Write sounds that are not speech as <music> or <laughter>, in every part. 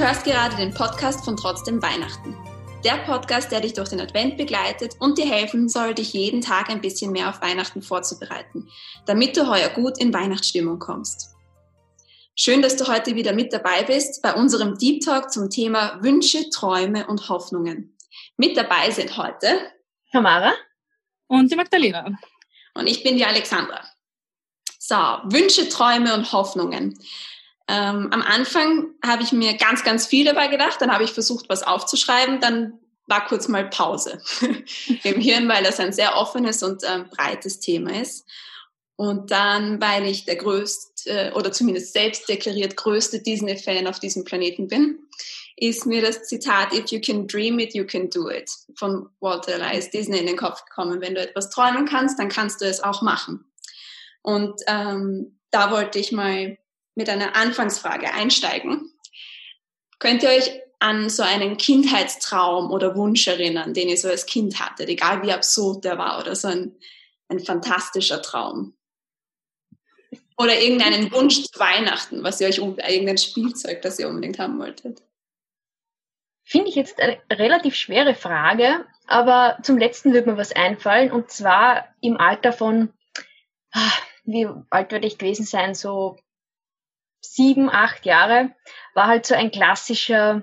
hörst gerade den Podcast von Trotzdem Weihnachten. Der Podcast, der dich durch den Advent begleitet und dir helfen soll, dich jeden Tag ein bisschen mehr auf Weihnachten vorzubereiten, damit du heuer gut in Weihnachtsstimmung kommst. Schön, dass du heute wieder mit dabei bist bei unserem Deep Talk zum Thema Wünsche, Träume und Hoffnungen. Mit dabei sind heute Tamara und die Magdalena. Und ich bin die Alexandra. So, Wünsche, Träume und Hoffnungen. Ähm, am Anfang habe ich mir ganz, ganz viel dabei gedacht. Dann habe ich versucht, was aufzuschreiben. Dann war kurz mal Pause <laughs> im Hirn, weil das ein sehr offenes und ähm, breites Thema ist. Und dann, weil ich der größte oder zumindest selbst deklariert größte Disney-Fan auf diesem Planeten bin, ist mir das Zitat If you can dream it, you can do it von Walter Elias Disney in den Kopf gekommen. Wenn du etwas träumen kannst, dann kannst du es auch machen. Und ähm, da wollte ich mal mit einer Anfangsfrage einsteigen. Könnt ihr euch an so einen Kindheitstraum oder Wunsch erinnern, den ihr so als Kind hattet, egal wie absurd der war oder so ein, ein fantastischer Traum? Oder irgendeinen Wunsch zu Weihnachten, was ihr euch irgendein Spielzeug, das ihr unbedingt haben wolltet? Finde ich jetzt eine relativ schwere Frage, aber zum letzten wird mir was einfallen und zwar im Alter von, ah, wie alt würde ich gewesen sein, so sieben, acht Jahre, war halt so ein klassischer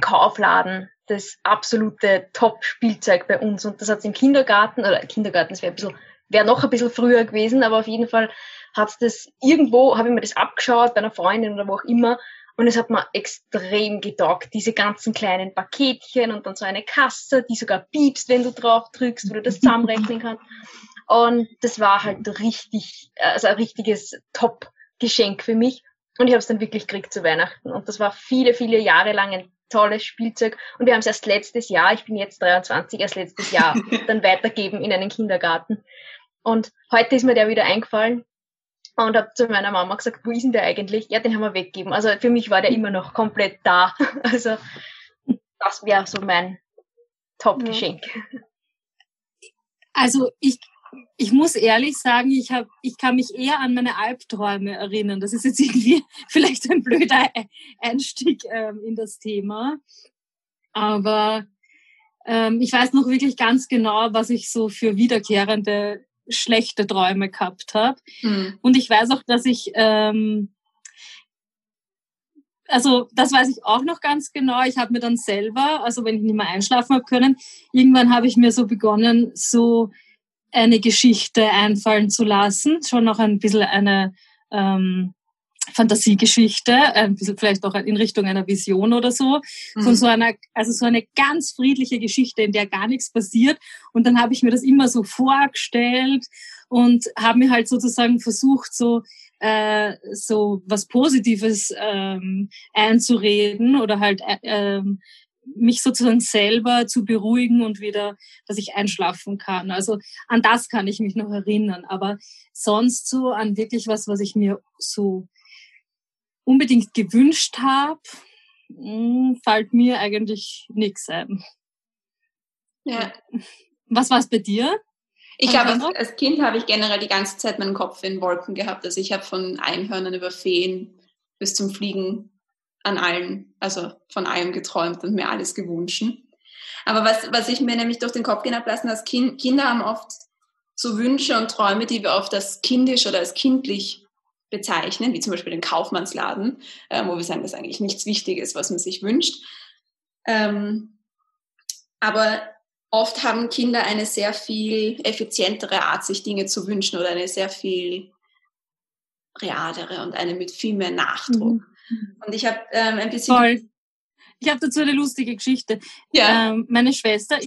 Kaufladen, das absolute Top-Spielzeug bei uns. Und das hat es im Kindergarten, oder Kindergarten, das wäre ein bisschen, wäre noch ein bisschen früher gewesen, aber auf jeden Fall hat es das irgendwo, habe ich mir das abgeschaut bei einer Freundin oder wo auch immer. Und es hat mir extrem getaugt, diese ganzen kleinen Paketchen und dann so eine Kasse, die sogar piepst, wenn du drauf drückst, wo du das zusammenrechnen kannst. Und das war halt richtig, also ein richtiges Top-Geschenk für mich. Und ich habe es dann wirklich gekriegt zu Weihnachten. Und das war viele, viele Jahre lang ein tolles Spielzeug. Und wir haben es erst letztes Jahr, ich bin jetzt 23, erst letztes Jahr <laughs> dann weitergeben in einen Kindergarten. Und heute ist mir der wieder eingefallen und habe zu meiner Mama gesagt, wo ist denn der eigentlich? Ja, den haben wir weggegeben. Also für mich war der immer noch komplett da. <laughs> Also das wäre so mein Top-Geschenk. Also ich ich muss ehrlich sagen, ich, hab, ich kann mich eher an meine Albträume erinnern. Das ist jetzt irgendwie <laughs> vielleicht ein blöder Einstieg ähm, in das Thema. Aber ähm, ich weiß noch wirklich ganz genau, was ich so für wiederkehrende schlechte Träume gehabt habe. Mhm. Und ich weiß auch, dass ich, ähm, also das weiß ich auch noch ganz genau. Ich habe mir dann selber, also wenn ich nicht mehr einschlafen habe können, irgendwann habe ich mir so begonnen, so eine Geschichte einfallen zu lassen, schon noch ein bisschen eine ähm, Fantasiegeschichte, ein bisschen vielleicht auch in Richtung einer Vision oder so, mhm. von so einer, also so eine ganz friedliche Geschichte, in der gar nichts passiert. Und dann habe ich mir das immer so vorgestellt und habe mir halt sozusagen versucht, so äh, so was Positives ähm, einzureden oder halt äh, ähm, mich sozusagen selber zu beruhigen und wieder, dass ich einschlafen kann. Also an das kann ich mich noch erinnern. Aber sonst so an wirklich was, was ich mir so unbedingt gewünscht habe, hm, fällt mir eigentlich nichts ein. Ja. Was war es bei dir? Ich glaube, als, als, Kind habe ich generell die ganze Zeit meinen Kopf in Wolken gehabt. Also ich habe von Einhörnern über Feen bis zum Fliegen an allem, also von allem geträumt und mir alles gewünscht. Aber was, was ich mir nämlich durch den Kopf gehen habe lassen, als kind, Kinder haben oft so Wünsche und Träume, die wir oft als kindisch oder als kindlich bezeichnen, wie zum Beispiel den Kaufmannsladen, äh, wo wir sagen, das ist eigentlich nichts Wichtiges, was man sich wünscht. Ähm, aber oft haben Kinder eine sehr viel effizientere Art, sich Dinge zu wünschen oder eine sehr viel realere und eine mit viel mehr Nachdruck. Mhm. Und ich habe ähm, ein bisschen. Voll. Ich habe dazu eine lustige Geschichte. Ja. Ähm, meine Schwester,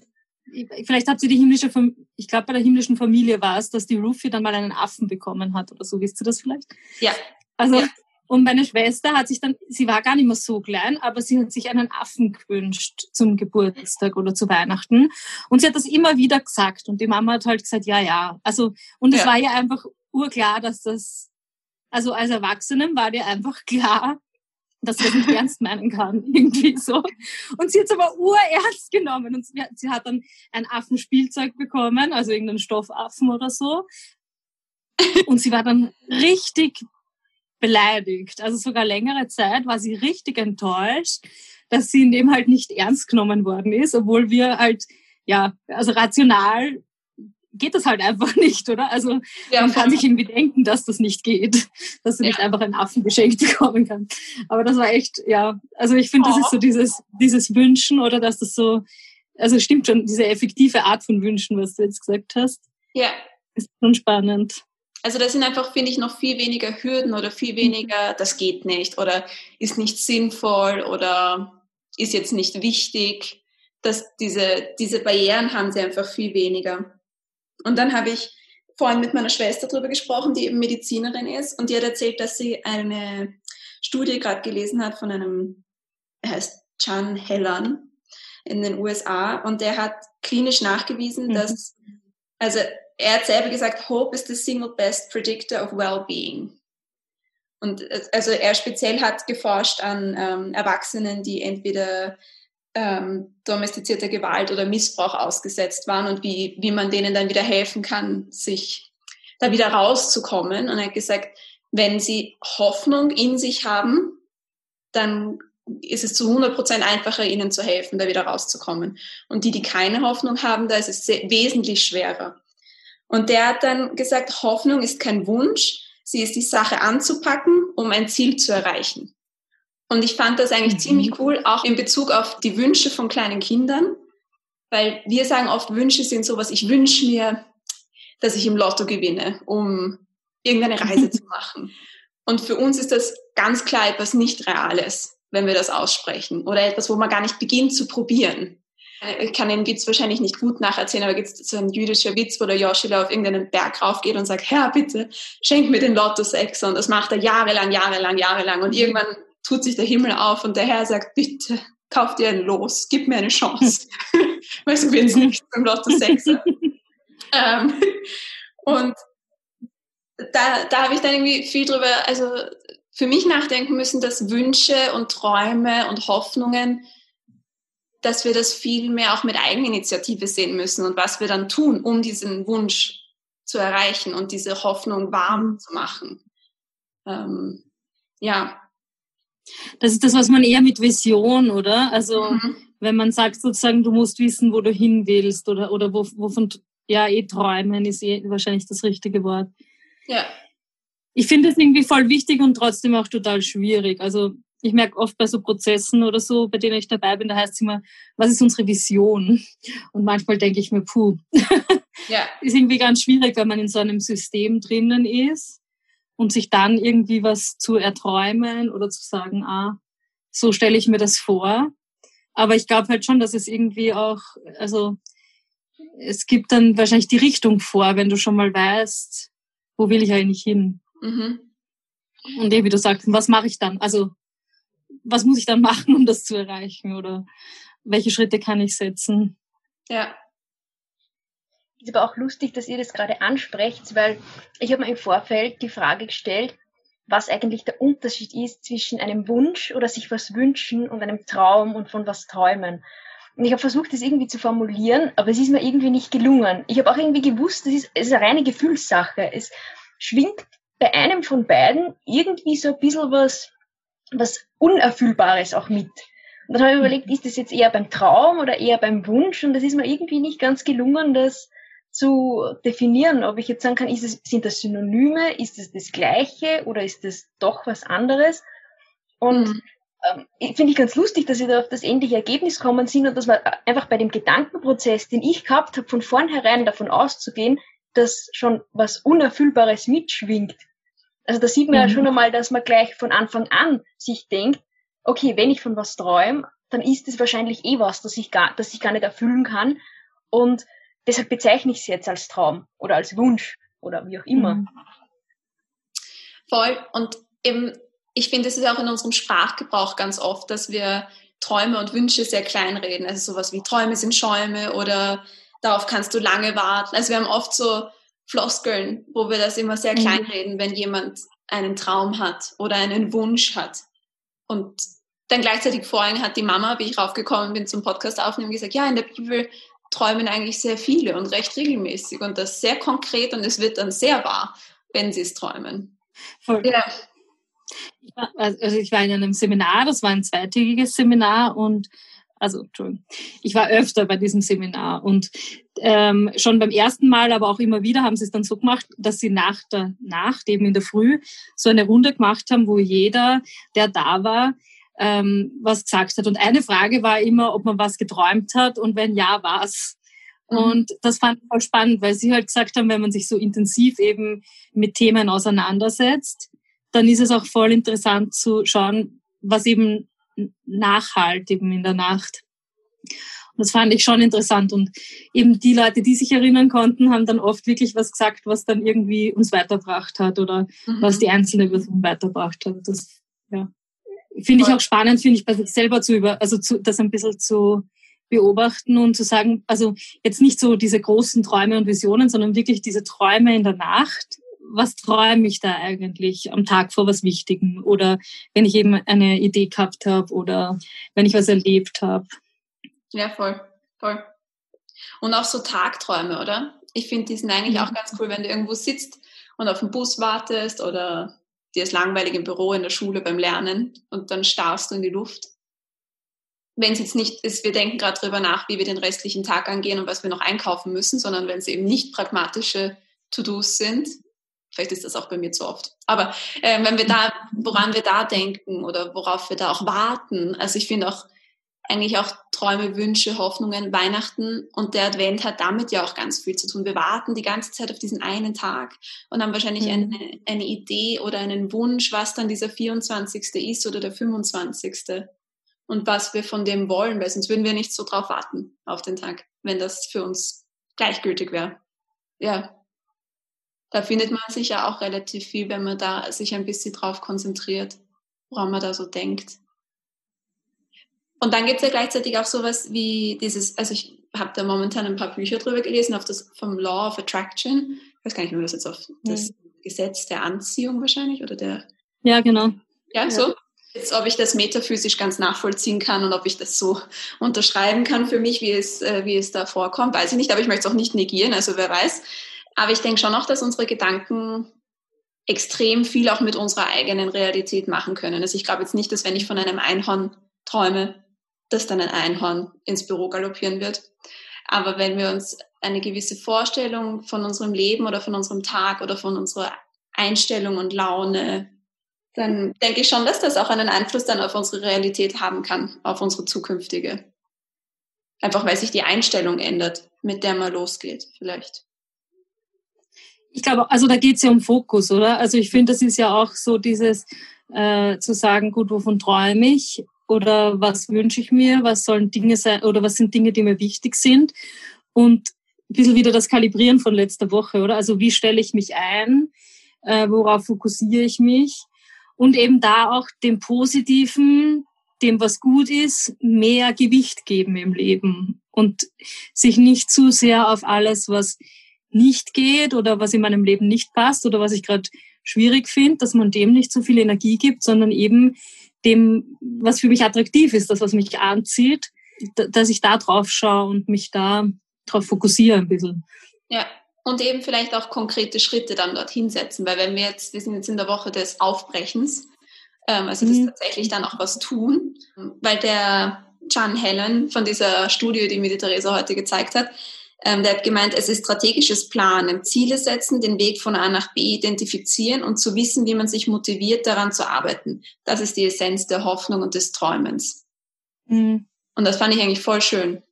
vielleicht habt ihr die himmlische, ich glaube bei der himmlischen Familie war es, dass die Rufi dann mal einen Affen bekommen hat oder so. Wisst ihr das vielleicht? Ja. Also ja. und meine Schwester hat sich dann, sie war gar nicht mehr so klein, aber sie hat sich einen Affen gewünscht zum Geburtstag oder zu Weihnachten. Und sie hat das immer wieder gesagt und die Mama hat halt gesagt, ja, ja. Also und es ja. war ja einfach urklar, dass das, also als Erwachsenen war dir einfach klar, dass sie das nicht ernst meinen kann, <laughs> irgendwie so. Und sie hat es aber urernst genommen und sie, hat dann ein Affenspielzeug bekommen, also irgendeinen Stoffaffen oder so. Und sie war dann richtig beleidigt. Also sogar längere Zeit war sie richtig enttäuscht, dass sie in dem halt nicht ernst genommen worden ist, obwohl wir halt, ja, also rational geht das halt einfach <laughs> nicht, oder? Also ja, man kann sich irgendwie denken, dass das nicht geht, <laughs> dass du ja. nicht einfach einen Affen geschenkt <laughs> bekommen kannst. Aber das war echt, ja, also ich finde, das ist so dieses, dieses Wünschen oder dass das so, also stimmt schon, diese effektive Art von Wünschen, was du jetzt gesagt hast. Ja. Ist schon spannend. Also das sind einfach, finde ich, noch viel weniger Hürden oder viel mhm. weniger, das geht nicht oder ist nicht sinnvoll oder ist jetzt nicht wichtig. Dass diese, diese Barrieren haben sie einfach viel weniger. Und dann habe ich vorhin mit meiner Schwester darüber gesprochen, die eben Medizinerin ist und die hat erzählt, dass sie eine Studie gerade gelesen hat von einem, er heißt Chan Hellan in den USA und der hat klinisch nachgewiesen, mhm. dass, also er hat selber gesagt, Hope is the single best predictor of well-being. Und also er speziell hat geforscht an ähm, Erwachsenen, die entweder ähm, domestizierter Gewalt oder Missbrauch ausgesetzt waren und wie, wie man denen dann wieder helfen kann, sich da wieder rauszukommen. Und er hat gesagt, wenn sie Hoffnung in sich haben, dann ist es zu 100 Prozent einfacher, ihnen zu helfen, da wieder rauszukommen. Und die, die keine Hoffnung haben, da ist es wesentlich schwerer. Und der hat dann gesagt, Hoffnung ist kein Wunsch, sie ist die Sache anzupacken, um ein Ziel zu erreichen. Und ich fand das eigentlich mhm. ziemlich cool, auch in Bezug auf die Wünsche von kleinen Kindern, weil wir sagen oft, Wünsche sind sowas, ich wünsche mir, dass ich im Lotto gewinne, um irgendeine Reise zu <laughs> machen. Und für uns ist das ganz klar etwas nicht Reales, wenn wir das aussprechen oder etwas, wo man gar nicht beginnt zu probieren. Ich kann den Witz wahrscheinlich nicht gut nacherzählen, aber gibt es so ein jüdischer Witz, wo der Joshua auf irgendeinen Berg raufgeht und sagt, Herr, bitte, schenk mir den Lotto 6. Und das macht er jahrelang, jahrelang, jahrelang. Und irgendwann tut sich der Himmel auf und der Herr sagt, bitte, kauf dir ein Los, gib mir eine Chance. <laughs> weil du gewinnst nicht beim Lotto 6. ähm, und da, da habe ich dann irgendwie viel drüber, also für mich nachdenken müssen, dass Wünsche und Träume und Hoffnungen dass wir das viel mehr auch mit Eigeninitiative sehen müssen und was wir dann tun, um diesen Wunsch zu erreichen und diese Hoffnung warm zu machen. Ähm, ja. Das ist das, was man eher mit Vision, oder? Also mhm. wenn man sagt sozusagen, du musst wissen, wo du hin willst oder, oder wo, wovon, ja, eh träumen ist eh wahrscheinlich das richtige Wort. Ja. Ich finde es irgendwie voll wichtig und trotzdem auch total schwierig. Also ich merke oft bei so Prozessen oder so, bei denen ich dabei bin, da heißt es immer, was ist unsere Vision? Und manchmal denke ich mir, puh, ja. <laughs> ist irgendwie ganz schwierig, wenn man in so einem System drinnen ist und sich dann irgendwie was zu erträumen oder zu sagen, ah, so stelle ich mir das vor. Aber ich glaube halt schon, dass es irgendwie auch, also es gibt dann wahrscheinlich die Richtung vor, wenn du schon mal weißt, wo will ich eigentlich hin. Mhm. Und eben, wie du sagst, was mache ich dann? Also was muss ich dann <laughs> machen, um das zu erreichen oder welche Schritte kann ich setzen? Ja. Ist aber auch lustig, dass ihr das gerade ansprecht, weil ich habe mir im Vorfeld die Frage gestellt, was eigentlich der Unterschied ist zwischen einem Wunsch oder sich was wünschen und einem Traum und von was träumen. Und ich habe versucht, das irgendwie zu formulieren, aber es ist mir irgendwie nicht gelungen. Ich habe auch irgendwie gewusst, das ist, es ist eine reine Gefühlssache. Es schwingt bei einem von beiden irgendwie so ein bisschen was was Unerfüllbares auch mit. Und dann habe ich überlegt, ist das jetzt eher beim Traum oder eher beim Wunsch? Und das ist mir irgendwie nicht ganz gelungen, das zu definieren, ob ich jetzt sagen kann, ist es, sind das Synonyme, ist es das Gleiche oder ist es doch was anderes? Und mhm. ähm, finde ich ganz lustig, dass Sie da auf das ähnliche Ergebnis kommen sind und dass man einfach bei dem Gedankenprozess, den ich gehabt habe, von vornherein davon auszugehen, dass schon was Unerfüllbares mitschwingt. Also da sieht man mhm. ja schon einmal, dass man gleich von Anfang an sich denkt, okay, wenn ich von was träume, dann ist es wahrscheinlich eh was, das ich gar, das ich gar nicht erfüllen kann. Und deshalb bezeichne ich es jetzt als Traum oder als Wunsch oder wie auch immer. Mhm. Voll. Und eben, ich finde, es ist auch in unserem Sprachgebrauch ganz oft, dass wir Träume und Wünsche sehr klein reden. Also sowas wie Träume sind Schäume oder darauf kannst du lange warten. Also wir haben oft so Floskeln, wo wir das immer sehr mhm. klein reden, wenn jemand einen Traum hat oder einen Wunsch hat. Und dann gleichzeitig vorhin hat die Mama, wie ich raufgekommen bin zum Podcast aufnehmen, gesagt, ja, in der Bibel träumen eigentlich sehr viele und recht regelmäßig und das sehr konkret und es wird dann sehr wahr, wenn sie es träumen. Voll. Ja. Ich war, also ich war in einem Seminar, das war ein zweitägiges Seminar und also Entschuldigung, ich war öfter bei diesem Seminar und ähm, schon beim ersten Mal, aber auch immer wieder haben sie es dann so gemacht, dass sie nach der Nacht, eben in der Früh, so eine Runde gemacht haben, wo jeder, der da war, ähm, was gesagt hat. Und eine Frage war immer, ob man was geträumt hat und wenn ja, was. Mhm. Und das fand ich voll spannend, weil sie halt gesagt haben, wenn man sich so intensiv eben mit Themen auseinandersetzt, dann ist es auch voll interessant zu schauen, was eben nachhalt eben in der Nacht. Und das fand ich schon interessant. Und eben die Leute, die sich erinnern konnten, haben dann oft wirklich was gesagt, was dann irgendwie uns weiterbracht hat oder mhm. was die einzelne Person weiterbracht hat. Das, ja. Finde ich auch spannend, finde ich bei sich selber zu über, also zu, das ein bisschen zu beobachten und zu sagen, also jetzt nicht so diese großen Träume und Visionen, sondern wirklich diese Träume in der Nacht was träume ich da eigentlich am Tag vor was Wichtigem oder wenn ich eben eine Idee gehabt habe oder wenn ich was erlebt habe. Ja, voll, voll. Und auch so Tagträume, oder? Ich finde, die sind eigentlich auch ganz cool, wenn du irgendwo sitzt und auf den Bus wartest oder dir ist langweilig im Büro, in der Schule beim Lernen und dann starrst du in die Luft. Wenn es jetzt nicht ist, wir denken gerade darüber nach, wie wir den restlichen Tag angehen und was wir noch einkaufen müssen, sondern wenn es eben nicht pragmatische To-Dos sind, Vielleicht ist das auch bei mir zu oft. Aber äh, wenn wir da, woran wir da denken oder worauf wir da auch warten, also ich finde auch eigentlich auch Träume, Wünsche, Hoffnungen, Weihnachten und der Advent hat damit ja auch ganz viel zu tun. Wir warten die ganze Zeit auf diesen einen Tag und haben wahrscheinlich mhm. eine, eine Idee oder einen Wunsch, was dann dieser 24. ist oder der 25. Und was wir von dem wollen, weil sonst würden wir nicht so drauf warten auf den Tag, wenn das für uns gleichgültig wäre. Ja, da findet man sich ja auch relativ viel, wenn man da sich ein bisschen drauf konzentriert, woran man da so denkt. Und dann gibt es ja gleichzeitig auch sowas wie dieses, also ich habe da momentan ein paar Bücher drüber gelesen, auf das vom Law of Attraction. Ich weiß gar nicht, wie man das jetzt auf das Gesetz der Anziehung wahrscheinlich oder der. Ja, genau. Ja, so. Jetzt, ob ich das metaphysisch ganz nachvollziehen kann und ob ich das so unterschreiben kann für mich, wie es, äh, wie es da vorkommt, weiß ich nicht, aber ich möchte es auch nicht negieren, also wer weiß. Aber ich denke schon auch, dass unsere Gedanken extrem viel auch mit unserer eigenen Realität machen können. Also ich glaube jetzt nicht, dass wenn ich von einem Einhorn träume, dass dann ein Einhorn ins Büro galoppieren wird. Aber wenn wir uns eine gewisse Vorstellung von unserem Leben oder von unserem Tag oder von unserer Einstellung und Laune, dann denke ich schon, dass das auch einen Einfluss dann auf unsere Realität haben kann, auf unsere zukünftige. Einfach weil sich die Einstellung ändert, mit der man losgeht, vielleicht. Ich glaube, also da geht es ja um Fokus, oder? Also ich finde, das ist ja auch so dieses äh, zu sagen, gut, wovon träume ich oder was wünsche ich mir, was sollen Dinge sein oder was sind Dinge, die mir wichtig sind? Und ein bisschen wieder das Kalibrieren von letzter Woche, oder? Also wie stelle ich mich ein, äh, worauf fokussiere ich mich? Und eben da auch dem Positiven, dem was gut ist, mehr Gewicht geben im Leben. Und sich nicht zu sehr auf alles, was nicht geht oder was in meinem Leben nicht passt oder was ich gerade schwierig finde, dass man dem nicht so viel Energie gibt, sondern eben dem, was für mich attraktiv ist, das, was mich anzieht, dass ich da drauf schaue und mich da drauf fokussiere ein bisschen. Ja, und eben vielleicht auch konkrete Schritte dann dorthin setzen, weil wenn wir jetzt, wir sind jetzt in der Woche des Aufbrechens, ähm, also das mhm. tatsächlich dann auch was tun, weil der John Helen von dieser Studie, die mir die Theresa heute gezeigt hat, ähm, der hat gemeint, es ist strategisches Planen, Ziele setzen, den Weg von A nach B identifizieren und zu wissen, wie man sich motiviert, daran zu arbeiten. Das ist die Essenz der Hoffnung und des Träumens. Mhm. Und das fand ich eigentlich voll schön.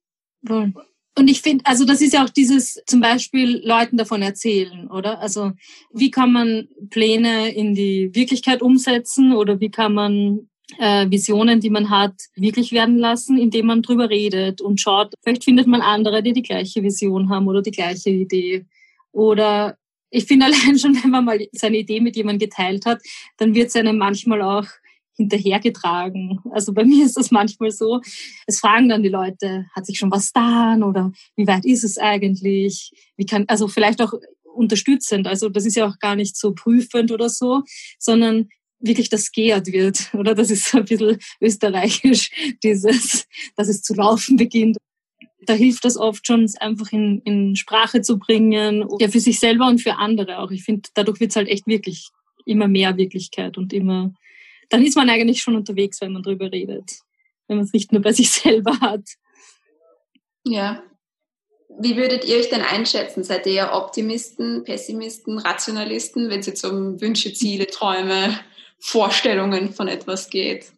Voll. Und ich finde, also das ist ja auch dieses zum Beispiel Leuten davon erzählen, oder? Also wie kann man Pläne in die Wirklichkeit umsetzen oder wie kann man äh, Visionen, die man hat, wirklich werden lassen, indem man drüber redet und schaut, vielleicht findet man andere, die die gleiche Vision haben oder die gleiche Idee. Oder ich finde <laughs> allein schon, wenn man mal seine Idee mit jemandem geteilt hat, dann wird es einem manchmal auch hinterhergetragen. Also bei <laughs> mir ist das manchmal so. Es fragen dann die Leute, hat sich schon was getan oder wie weit ist es eigentlich? Wie kann, also vielleicht auch unterstützend. Also das ist ja auch gar nicht so prüfend oder so, sondern wirklich das geehrt wird. <laughs> Oder das ist so ein bisschen österreichisch, <laughs> dieses, dass es zu laufen beginnt. Da hilft das oft schon, es einfach in, in Sprache zu bringen, ja, für sich selber und für andere auch. Ich finde, dadurch wird es halt echt wirklich immer mehr Wirklichkeit und immer dann ist man eigentlich schon unterwegs, wenn man drüber redet. Wenn man es nicht nur bei sich <laughs> selber hat. Ja. Wie würdet ihr euch denn einschätzen? Seid ihr Optimisten, Pessimisten, Rationalisten, wenn es jetzt um Wünsche, Ziele, Träume, Vorstellungen von etwas geht?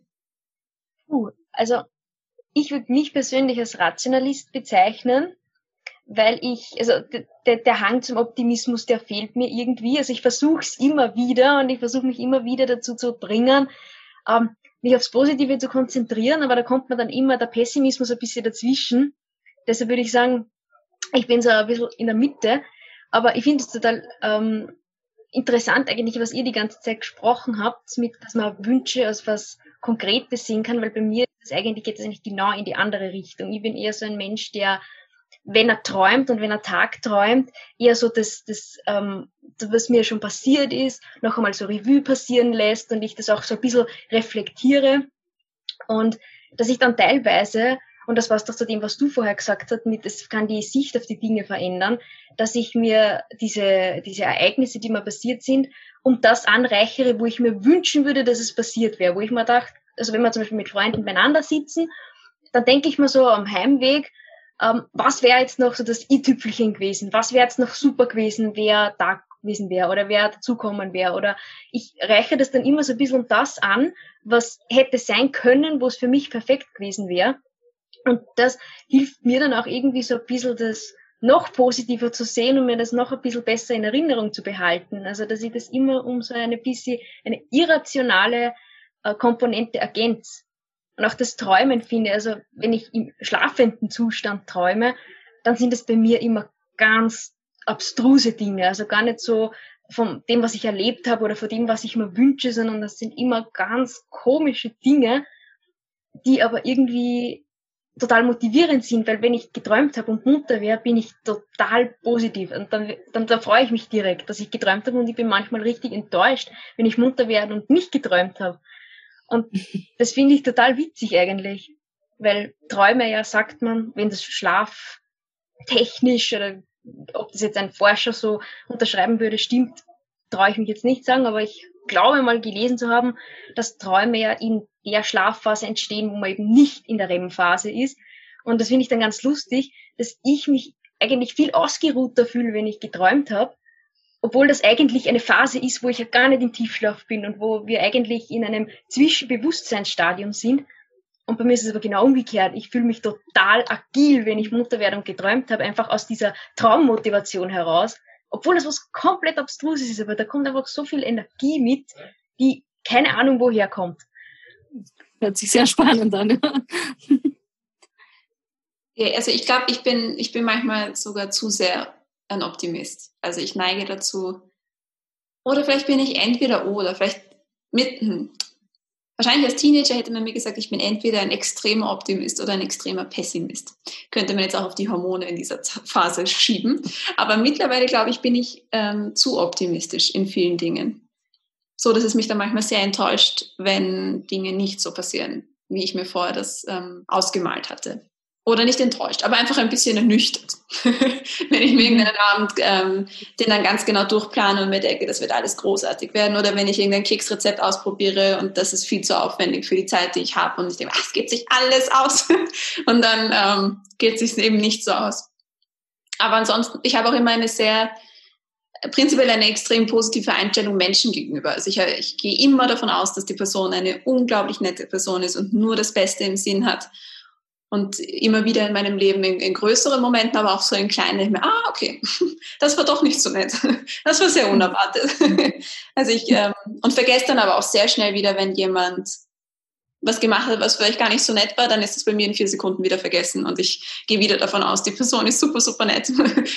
Also ich würde mich persönlich als Rationalist bezeichnen, weil ich, also der, der Hang zum Optimismus, der fehlt mir irgendwie. Also ich versuche es immer wieder und ich versuche mich immer wieder dazu zu bringen, ähm, mich aufs Positive zu konzentrieren, aber da kommt man dann immer der Pessimismus ein bisschen dazwischen. Deshalb würde ich sagen, ich bin so ein bisschen in der Mitte, aber ich finde es total ähm, interessant eigentlich, was ihr die ganze Zeit gesprochen habt, mit, dass man Wünsche als was Konkretes sehen kann, weil bei mir ist eigentlich geht es eigentlich genau in die andere Richtung. Ich bin eher so ein Mensch, der wenn er träumt und wenn er Tag träumt, eher so das, das ähm, was mir schon passiert ist, noch einmal so Revue passieren lässt und ich das auch so ein bisschen reflektiere und dass ich dann teilweise, und das passt doch zu dem, was du vorher gesagt hast, mit, es kann die Sicht auf die Dinge verändern, dass ich mir diese, diese Ereignisse, die mir passiert sind, um das anreichere, wo ich mir wünschen würde, dass es passiert wäre, wo ich mir dachte, also wenn wir zum Beispiel mit Freunden beieinander sitzen, dann denke ich mir so am Heimweg, ähm, was wäre jetzt noch so das i-Tüpfelchen gewesen? Was wäre jetzt noch super gewesen, wer da gewesen wäre oder wer dazukommen wäre? Oder ich reiche das dann immer so ein bisschen das an, was hätte sein können, wo es für mich perfekt gewesen wäre. Und das hilft mir dann auch irgendwie so ein bisschen das noch positiver zu sehen und mir das noch ein bisschen besser in Erinnerung zu behalten. Also, dass ich das immer um so eine bisschen, eine irrationale äh, Komponente ergänze und auch das Träumen finde. Also wenn ich im schlafenden Zustand träume, dann sind es bei mir immer ganz abstruse Dinge. Also gar nicht so von dem, was ich erlebt habe oder von dem, was ich mir wünsche, sondern das sind immer ganz komische Dinge, die aber irgendwie total motivierend sind, weil wenn ich geträumt habe und munter wäre, bin ich total positiv und dann, dann, dann freue ich mich direkt, dass ich geträumt habe und ich bin manchmal richtig enttäuscht, wenn ich munter werde und nicht geträumt habe. Und <laughs> das finde ich total witzig eigentlich, weil Träume ja, sagt man, wenn das Schlaf technisch oder ob das jetzt ein Forscher so unterschreiben würde, stimmt, traue ich mich jetzt nicht sagen, aber ich glaube mal gelesen zu haben, dass Träume ja in der Schlafphase entstehen, wo man eben nicht in der REM-Phase ist. Und das finde ich dann ganz lustig, dass ich mich eigentlich viel ausgeruhter fühle, wenn ich geträumt habe, obwohl das eigentlich eine Phase ist, wo ich ja gar nicht im Tiefschlaf bin und wo wir eigentlich in einem Zwischenbewusstseinsstadium sind. Und bei mir ist es aber genau umgekehrt. Ich fühle mich total agil, wenn ich Mutter werde und geträumt habe, einfach aus dieser Traummotivation heraus. Obwohl das was komplett abstruses ist, aber da kommt einfach so viel Energie mit, die keine Ahnung woher kommt. Hört sich sehr spannend an. Ja, also ich glaube, ich bin, ich bin manchmal sogar zu sehr ein Optimist. Also ich neige dazu, oder vielleicht bin ich entweder oder, vielleicht mitten. Wahrscheinlich als Teenager hätte man mir gesagt, ich bin entweder ein extremer Optimist oder ein extremer Pessimist. Könnte man jetzt auch auf die Hormone in dieser Phase schieben. Aber mittlerweile, glaube ich, bin ich ähm, zu optimistisch in vielen Dingen. So, dass es mich dann manchmal sehr enttäuscht, wenn Dinge nicht so passieren, wie ich mir vorher das ähm, ausgemalt hatte oder nicht enttäuscht, aber einfach ein bisschen ernüchtert, <laughs> wenn ich mir mhm. irgendeinen Abend ähm, den dann ganz genau durchplane und mir denke, das wird alles großartig werden oder wenn ich irgendein Keksrezept ausprobiere und das ist viel zu aufwendig für die Zeit, die ich habe und ich denke, ach, es geht sich alles aus <laughs> und dann ähm, geht es sich eben nicht so aus. Aber ansonsten, ich habe auch immer eine sehr prinzipiell eine extrem positive Einstellung Menschen gegenüber. Also ich, ich gehe immer davon aus, dass die Person eine unglaublich nette Person ist und nur das Beste im Sinn hat und immer wieder in meinem Leben in, in größeren Momenten, aber auch so in kleinen, ich mir, ah, okay, <laughs> das war doch nicht so nett. <laughs> Das war sehr unerwartet. <laughs> Also ich, ähm, und vergesse dann aber auch sehr schnell wieder, wenn jemand was gemacht hat, was vielleicht gar nicht so nett war, dann ist es bei mir in vier Sekunden wieder vergessen und ich gehe wieder davon aus, die Person ist super, super nett,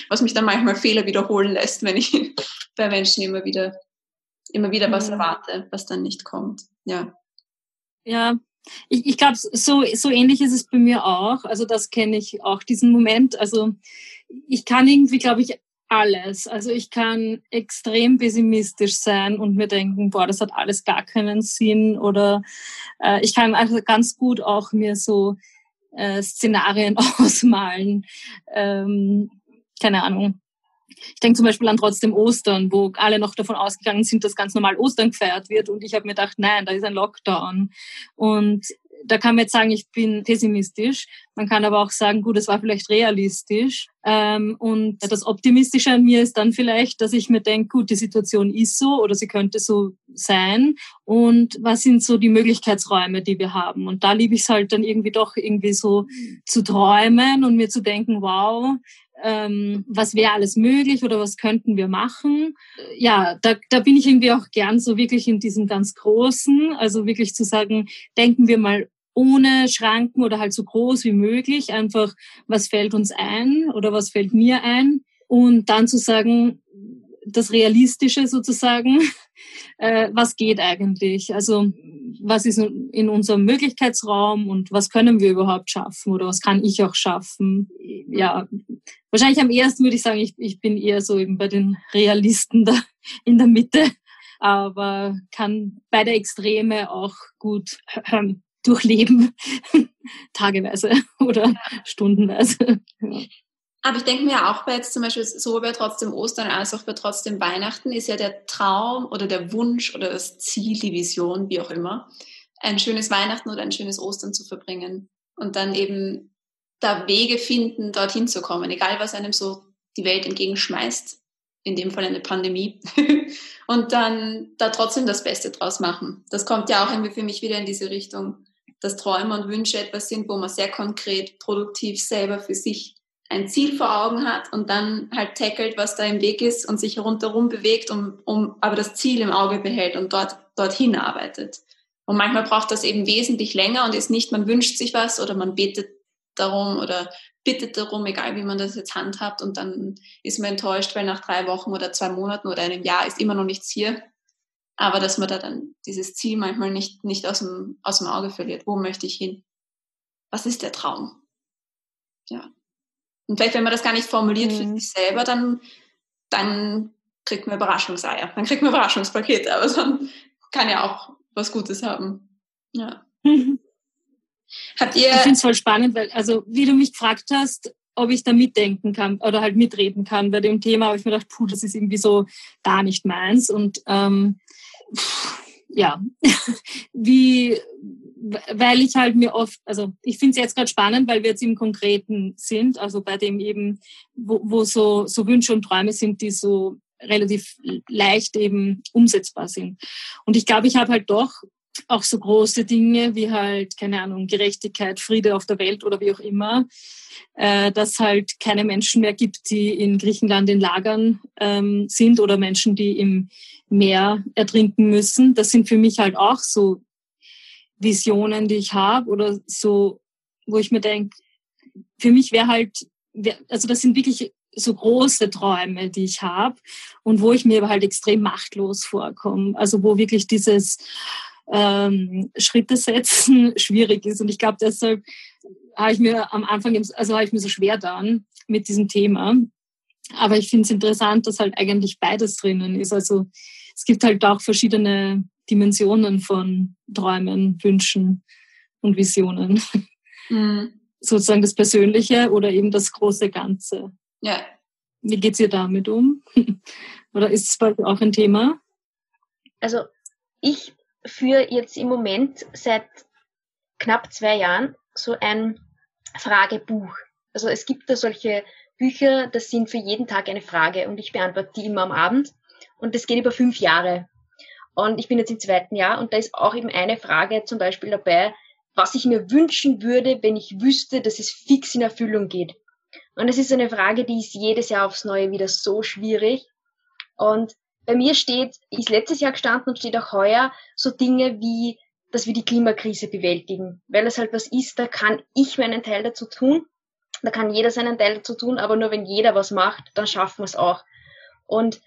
was mich dann manchmal Fehler wiederholen lässt, wenn ich bei Menschen immer wieder, immer wieder was mhm. erwarte, was dann nicht kommt. Ja. Ja, ich, ich glaube, so, so ähnlich ist es bei mir auch. Also das kenne ich auch, diesen Moment. Also ich kann irgendwie, glaube ich, alles. Also ich kann extrem pessimistisch sein und mir denken, boah, das hat alles gar keinen Sinn. Oder äh, ich kann also ganz gut auch mir so äh, Szenarien <laughs> ausmalen. Ähm, keine Ahnung. Ich denke zum Beispiel an trotzdem Ostern, wo alle noch davon ausgegangen sind, dass ganz normal Ostern gefeiert wird. Und ich habe mir gedacht, nein, da ist ein Lockdown. Und da kann man jetzt sagen, ich bin pessimistisch. Man kann aber auch sagen, gut, es war vielleicht realistisch. Ähm, und das Optimistische an mir ist dann vielleicht, dass ich mir denke, gut, die Situation ist so oder sie könnte so sein. Und was sind so die Möglichkeitsräume, die wir haben? Und da liebe ich es halt dann irgendwie doch irgendwie so zu träumen und mir zu denken, wow, ähm, was wäre alles möglich oder was könnten wir machen. Ja, da, da bin ich irgendwie auch gern so wirklich in diesem ganz Großen, also wirklich zu sagen, denken wir mal ohne Schranken oder halt so groß wie möglich, einfach was fällt uns ein oder was fällt mir ein und dann zu sagen, das Realistische sozusagen, äh, was geht eigentlich? Also was ist in unserem Möglichkeitsraum und was können wir überhaupt schaffen oder was kann ich auch schaffen? Ja, wahrscheinlich am ersten würde ich sagen, ich, ich bin eher so eben bei den Realisten da <laughs> in der Mitte, aber kann beide Extreme auch gut äh, durchleben, <laughs> tageweise oder stundenweise. Ja. Aber ich denke mir auch bei jetzt zum Beispiel sowohl bei trotzdem Ostern als auch bei trotzdem Weihnachten ist ja der Traum oder der Wunsch oder das Ziel, die Vision, wie auch immer, ein schönes Weihnachten oder ein schönes Ostern zu verbringen und dann eben da Wege finden, dorthin zu kommen, egal was einem so die Welt entgegenschmeißt, in dem Fall eine Pandemie, <laughs> und dann da trotzdem das Beste draus machen. Das kommt ja auch irgendwie für mich wieder in diese Richtung, dass Träume und Wünsche etwas sind, wo man sehr konkret, produktiv selber für sich ein Ziel vor Augen hat und dann halt tackelt, was da im Weg ist und sich rundherum bewegt, um, um aber das Ziel im Auge behält und dort dorthin arbeitet. Und manchmal braucht das eben wesentlich länger und ist nicht, man wünscht sich was oder man betet darum oder bittet darum, egal wie man das jetzt handhabt und dann ist man enttäuscht, weil nach drei Wochen oder zwei Monaten oder einem Jahr ist immer noch nichts hier. Aber dass man da dann dieses Ziel manchmal nicht, nicht aus, dem, aus dem Auge verliert. Wo möchte ich hin? Was ist der Traum? Ja. Und vielleicht, wenn man das gar nicht formuliert mhm. für sich selber, dann, dann kriegt man Überraschungseier. Dann kriegt man Überraschungspakete, aber dann kann ja auch was Gutes haben. Ja. <laughs> Habt ihr. Ich finde es voll spannend, weil, also, wie du mich gefragt hast, ob ich da mitdenken kann oder halt mitreden kann bei dem Thema, habe ich mir gedacht, puh, das ist irgendwie so gar nicht meins. Und ähm, ja, wie, weil ich halt mir oft, also ich finde es jetzt gerade spannend, weil wir jetzt im Konkreten sind, also bei dem eben, wo, wo so, so Wünsche und Träume sind, die so relativ leicht eben umsetzbar sind. Und ich glaube, ich habe halt doch auch so große Dinge wie halt, keine Ahnung, Gerechtigkeit, Friede auf der Welt oder wie auch immer, äh, dass halt keine Menschen mehr gibt, die in Griechenland in Lagern ähm, sind oder Menschen, die im Meer ertrinken müssen. Das sind für mich halt auch so Visionen, die ich habe oder so, wo ich mir denke, für mich wäre halt, also das sind wirklich so große Träume, die ich habe und wo ich mir halt extrem machtlos vorkomme. Also wo wirklich dieses ähm, Schritte setzen <laughs> schwierig ist. Und ich glaube, deshalb habe ich mir am Anfang, also habe ich mir so schwer dann mit diesem Thema. Aber ich finde es interessant, dass halt eigentlich beides drinnen ist. Also es gibt halt auch verschiedene Dimensionen von Träumen, Wünschen und Visionen. Mhm. <laughs> Sozusagen das Persönliche oder eben das große Ganze. Ja. Wie geht's ihr damit um? <laughs> oder ist es bei euch auch ein Thema? Also ich führe jetzt im Moment seit knapp zwei Jahren so ein Fragebuch. Also es gibt da solche Bücher, das sind für jeden Tag eine Frage und ich beantworte die immer am Abend. Und das geht über fünf Jahre. Und ich bin jetzt im zweiten Jahr und da ist auch eben eine Frage zum Beispiel dabei, was ich mir wünschen würde, wenn ich wüsste, dass es fix in Erfüllung geht. Und es ist eine Frage, die ist jedes Jahr aufs Neue wieder so schwierig. Und bei mir steht, ist letztes Jahr gestanden und steht auch heuer so Dinge wie, dass wir die Klimakrise bewältigen. Weil es halt was ist, da kann ich meinen Teil dazu tun. Da kann jeder seinen Teil dazu tun, aber nur wenn jeder was macht, dann schaffen wir es auch. Und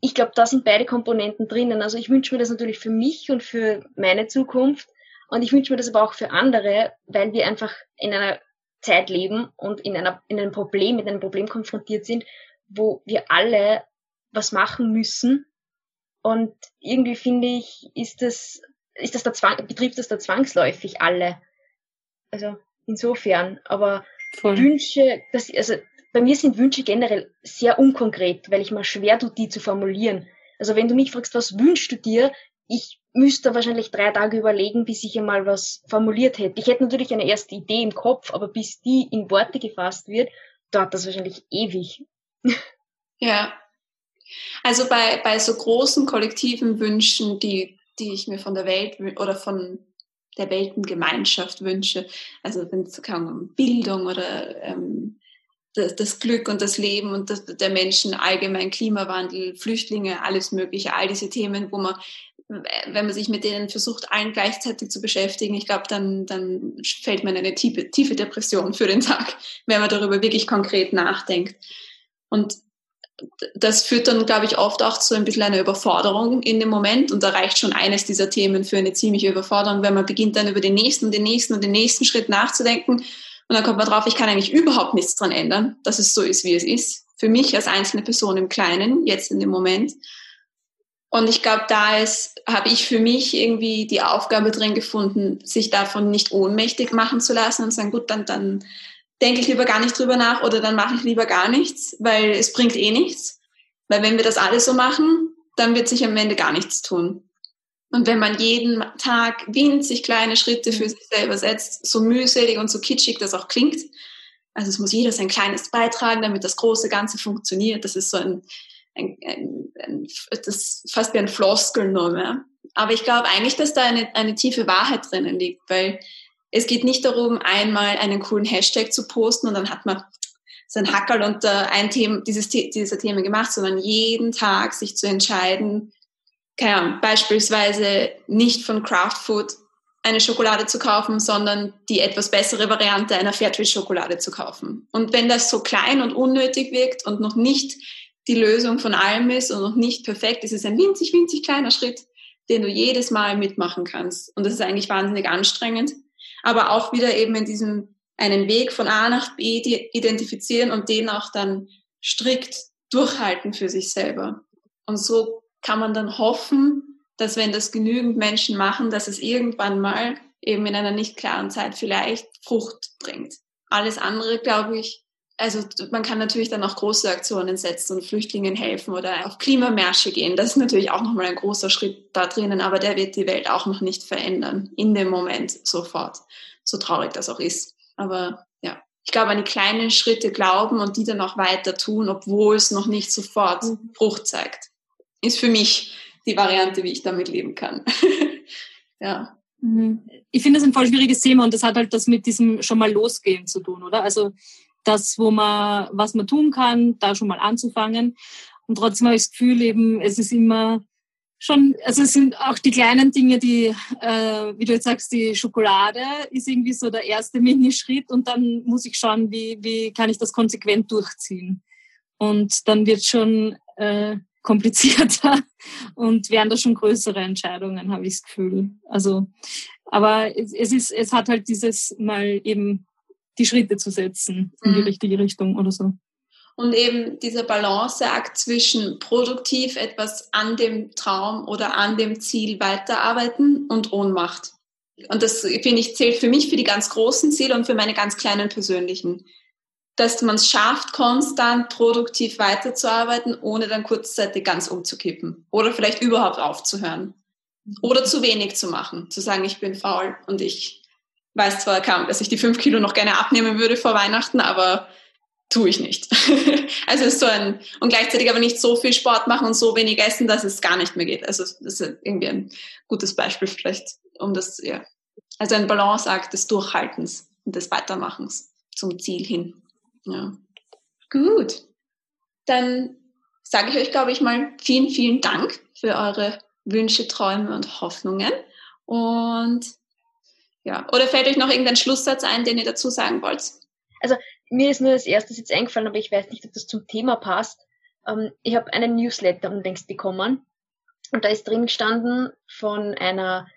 ich glaube, da sind beide Komponenten drinnen. Also ich wünsche mir das natürlich für mich und für meine Zukunft. Und ich wünsche mir das aber auch für andere, weil wir einfach in einer Zeit leben und in, einer, in einem Problem, mit einem Problem konfrontiert sind, wo wir alle was machen müssen. Und irgendwie finde ich, ist das, ist das der Zwang, betrifft das da zwangsläufig alle. Also insofern, aber Voll. Wünsche, das, also bei mir sind Wünsche generell sehr unkonkret, weil ich mal schwer tue, die zu formulieren. Also wenn du mich fragst, was wünschst du dir, ich müsste wahrscheinlich drei Tage überlegen, bis ich einmal was formuliert hätte. Ich hätte natürlich eine erste Idee im Kopf, aber bis die in Worte gefasst wird, dauert das wahrscheinlich ewig. Ja. Also bei, bei so großen kollektiven Wünschen, die, die ich mir von der Welt oder von der Weltengemeinschaft wünsche, also wenn es um Bildung oder ähm, das, das, Glück und das Leben und das, der Menschen allgemein, Klimawandel, Flüchtlinge, alles Mögliche, all diese Themen, wo man wenn man sich mit denen versucht, allen gleichzeitig zu beschäftigen, ich glaube, dann, dann fällt man in eine tiefe, tiefe Depression für den Tag, wenn man darüber wirklich konkret nachdenkt. Und das führt dann, glaube ich, oft auch zu ein bisschen einer Überforderung in dem Moment. Und da reicht schon eines dieser Themen für eine ziemliche Überforderung, wenn man beginnt dann über den nächsten und den nächsten und den nächsten Schritt nachzudenken. Und dann kommt man drauf, ich kann eigentlich überhaupt nichts dran ändern, dass es so ist, wie es ist. Für mich als einzelne Person im Kleinen, jetzt in dem Moment. Und ich glaube, da habe ich für mich irgendwie die Aufgabe drin gefunden, sich davon nicht ohnmächtig machen zu lassen und sagen, gut, dann, dann denke ich lieber gar nicht drüber nach oder dann mache ich lieber gar nichts, weil es bringt eh nichts. Weil wenn wir das alle so machen, dann wird sich am Ende gar nichts tun. Und wenn man jeden Tag winzig kleine Schritte für sich selber setzt, so mühselig und so kitschig das auch klingt, also es muss jeder sein kleines beitragen, damit das große Ganze funktioniert. Das ist so ein ein, ein, ein, das ist fast wie ein Floskel nur mehr. Aber ich glaube eigentlich, dass da eine, eine tiefe Wahrheit drinnen liegt, weil es geht nicht darum, einmal einen coolen Hashtag zu posten und dann hat man sein Hackerl unter ein Thema, dieses, dieser Themen gemacht, sondern jeden Tag sich zu entscheiden, keine Ahnung, beispielsweise nicht von Craftfood eine Schokolade zu kaufen, sondern die etwas bessere Variante einer Fairtrade-Schokolade zu kaufen. Und wenn das so klein und unnötig wirkt und noch nicht die Lösung von allem ist und noch nicht perfekt. Es ist ein winzig, winzig kleiner Schritt, den du jedes Mal mitmachen kannst. Und das ist eigentlich wahnsinnig anstrengend. Aber auch wieder eben in diesem einen Weg von A nach B identifizieren und den auch dann strikt durchhalten für sich selber. Und so kann man dann hoffen, dass wenn das genügend Menschen machen, dass es irgendwann mal eben in einer nicht klaren Zeit vielleicht Frucht bringt. Alles andere, glaube ich, also man kann natürlich dann auch große Aktionen setzen und Flüchtlingen helfen oder auf Klimamärsche gehen. Das ist natürlich auch nochmal ein großer Schritt da drinnen, aber der wird die Welt auch noch nicht verändern, in dem Moment sofort, so traurig das auch ist. Aber ja, ich glaube, an die kleinen Schritte glauben und die dann auch weiter tun, obwohl es noch nicht sofort mhm. Frucht zeigt, ist für mich die Variante, wie ich damit leben kann. <laughs> ja. Mhm. Ich finde das ein voll schwieriges Thema und das hat halt das mit diesem schon mal losgehen zu tun, oder? Also das, wo man, was man tun kann, da schon mal anzufangen. Und trotzdem habe ich das Gefühl eben, es ist immer schon, also es sind auch die kleinen Dinge, die, äh, wie du jetzt sagst, die Schokolade ist irgendwie so der erste <laughs> Minischritt und dann muss ich schauen, wie, wie kann ich das konsequent durchziehen. Und dann wird schon äh, <laughs> komplizierter und werden da schon größere Entscheidungen, habe ich das Gefühl. Also, aber es, es ist, es hat halt dieses mal eben die Schritte zu setzen in die mhm. richtige Richtung oder so. Und eben dieser Balanceakt zwischen produktiv etwas an dem Traum oder an dem Ziel weiterarbeiten und Ohnmacht. Und das, finde ich, zählt für mich für die ganz großen Ziele und für meine ganz kleinen persönlichen. Dass man es schafft, konstant produktiv weiterzuarbeiten, ohne dann kurzzeitig ganz umzukippen. Oder vielleicht überhaupt aufzuhören. Oder zu wenig zu machen. Zu sagen, ich bin faul und ich weiß zwar kaum, dass ich die fünf Kilo noch gerne abnehmen würde vor Weihnachten, aber tue ich nicht. <laughs> also ist so ein, und gleichzeitig aber nicht so viel Sport machen und so wenig essen, dass es gar nicht mehr geht. Also das ist irgendwie ein gutes Beispiel vielleicht, um das, ja. Also ein Balanceakt des Durchhaltens und des Weitermachens zum Ziel hin. Ja. Gut. Dann sage ich euch, glaube ich, mal vielen, vielen Dank für eure Wünsche, Träume und Hoffnungen. Und ja. Oder fällt euch noch irgendein Schlusssatz ein, den ihr dazu sagen wollt? Also mir ist nur das erstes jetzt eingefallen, aber ich weiß nicht, ob das zum Thema passt. Ähm, ich habe einen Newsletter unlängst bekommen und da ist drin gestanden von einer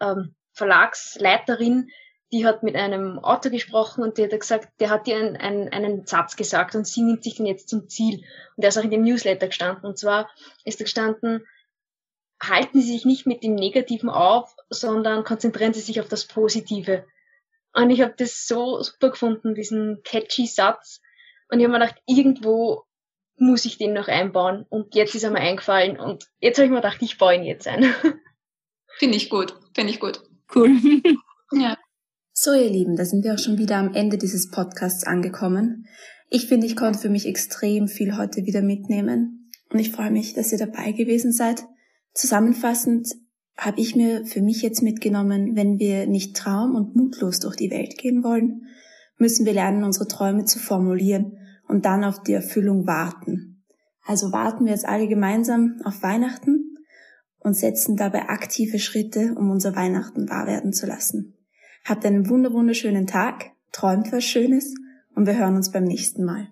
ähm, Verlagsleiterin, die hat mit einem Autor gesprochen und der hat gesagt, der hat ihr einen, einen, einen Satz gesagt und sie nimmt sich den jetzt zum Ziel. Und der ist auch in dem Newsletter gestanden. Und zwar ist da gestanden, halten Sie sich nicht mit dem Negativen auf, sondern konzentrieren Sie sich auf das Positive. Und ich habe das so super gefunden, diesen catchy Satz. Und ich habe mir gedacht, irgendwo muss ich den noch einbauen. Und jetzt ist er mir eingefallen und jetzt habe ich mir gedacht, ich baue ihn jetzt ein. <laughs> Finde ich gut, finde ich gut. Cool. <laughs> ja. So, ihr Lieben, da sind wir auch schon wieder am Ende dieses Podcasts angekommen. Ich finde, ich konnte für mich extrem viel heute wieder mitnehmen und ich freue mich, dass ihr dabei gewesen seid. Zusammenfassend habe ich mir für mich jetzt mitgenommen, wenn wir nicht traum- und mutlos durch die Welt gehen wollen, müssen wir lernen, unsere Träume zu formulieren und dann auf die Erfüllung warten. Also warten wir jetzt alle gemeinsam auf Weihnachten und setzen dabei aktive Schritte, um unser Weihnachten wahr werden zu lassen. Habt einen wunderschönen Tag, träumt was Schönes und wir hören uns beim nächsten Mal.